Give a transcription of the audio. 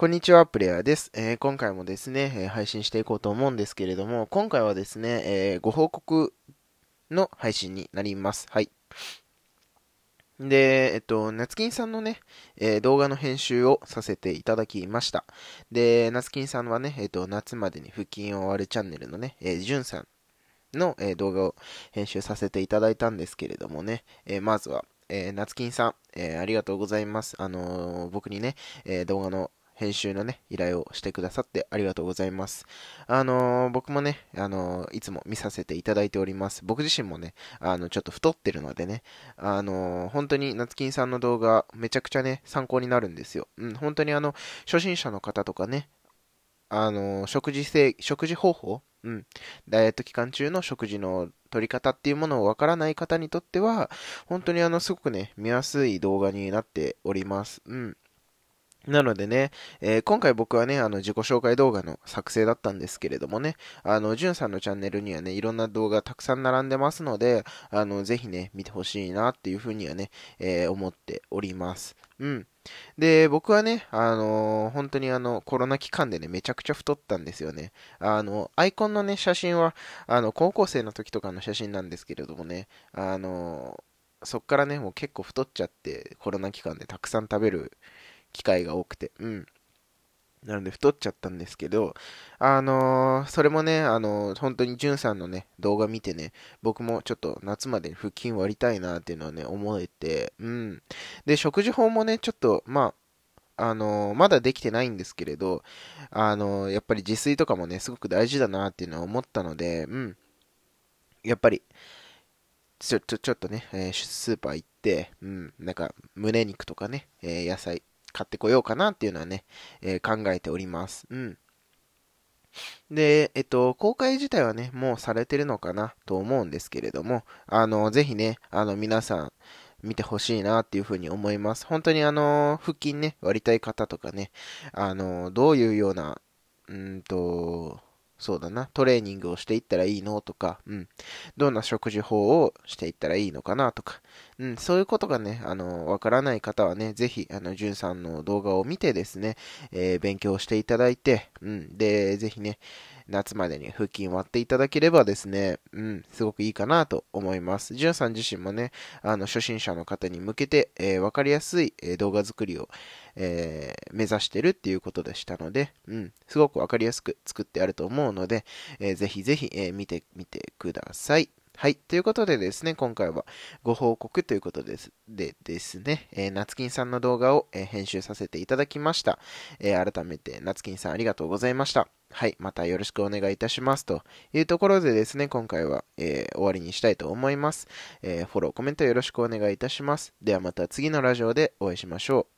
こんにちは、プレイヤーです。えー、今回もですね、え、配信していこうと思うんですけれども、今回はですね、えー、ご報告の配信になります。はい。で、えっと、夏金さんのね、え動画の編集をさせていただきました。で、夏金さんはね、えっと、夏までに腹筋を終わるチャンネルのね、えー、じゅんさんの、え動画を編集させていただいたんですけれどもね、えまずは、えー、夏金さん、えー、ありがとうございます。あのー、僕にね、え動画の編集のね、依頼をしてくださってありがとうございます。あのー、僕もね、あのー、いつも見させていただいております。僕自身もね、あの、ちょっと太ってるのでね、あのー、本当に夏金さんの動画、めちゃくちゃね、参考になるんですよ。うん、本当にあの、初心者の方とかね、あの、食事性、食事方法うん。ダイエット期間中の食事の取り方っていうものをわからない方にとっては、本当にあの、すごくね、見やすい動画になっております。うん。なのでね、えー、今回僕はね、あの、自己紹介動画の作成だったんですけれどもね、あの、じゅんさんのチャンネルにはね、いろんな動画たくさん並んでますので、あの、ぜひね、見てほしいなっていうふうにはね、えー、思っております。うん。で、僕はね、あのー、本当にあの、コロナ期間でね、めちゃくちゃ太ったんですよね。あの、アイコンのね、写真は、あの、高校生の時とかの写真なんですけれどもね、あのー、そっからね、もう結構太っちゃって、コロナ期間でたくさん食べる機会が多くて、うん。なので太っちゃったんですけど、あのー、それもね、あのー、本当にじゅんさんのね、動画見てね、僕もちょっと夏まで腹筋割りたいなっていうのはね、思えて、うん。で、食事法もね、ちょっと、まあ、あのー、まだできてないんですけれど、あのやっぱり自炊とかもね、すごく大事だなっていうのは思ったので、うん。やっぱり、ちょ、ちょ、ちょっとね、えスーパー行って、うん、なんか、胸肉とかね、え野菜、買ってこようかなっていうのはね、えー、考えております。うん。で、えっと、公開自体はね、もうされてるのかなと思うんですけれども、あの、ぜひね、あの、皆さん、見てほしいなっていうふうに思います。本当にあの、腹筋ね、割りたい方とかね、あの、どういうような、うんと、そうだな、トレーニングをしていったらいいの？とか、うん、どんな食事法をしていったらいいのかな？とか、うん、そういうことがね、あの、わからない方はね、ぜひ、あの、じゅんさんの動画を見てですね、えー、勉強していただいて、うん、で、ぜひね、夏までに腹筋割っていただければですね、うん、すごくいいかなと思います。ジュンさん自身もね、あの、初心者の方に向けて、えー、わかりやすい、え、動画作りを、えー、目指してるっていうことでしたので、うん、すごくわかりやすく作ってあると思うので、えー、ぜひぜひ、えー、見てみてください。はい。ということでですね、今回はご報告ということです。でですね、えー、夏金さんの動画を、えー、編集させていただきました。えー、改めて、夏金さんありがとうございました。はい。またよろしくお願いいたします。というところでですね、今回は、え、終わりにしたいと思います。え、フォロー、コメントよろしくお願いいたします。ではまた次のラジオでお会いしましょう。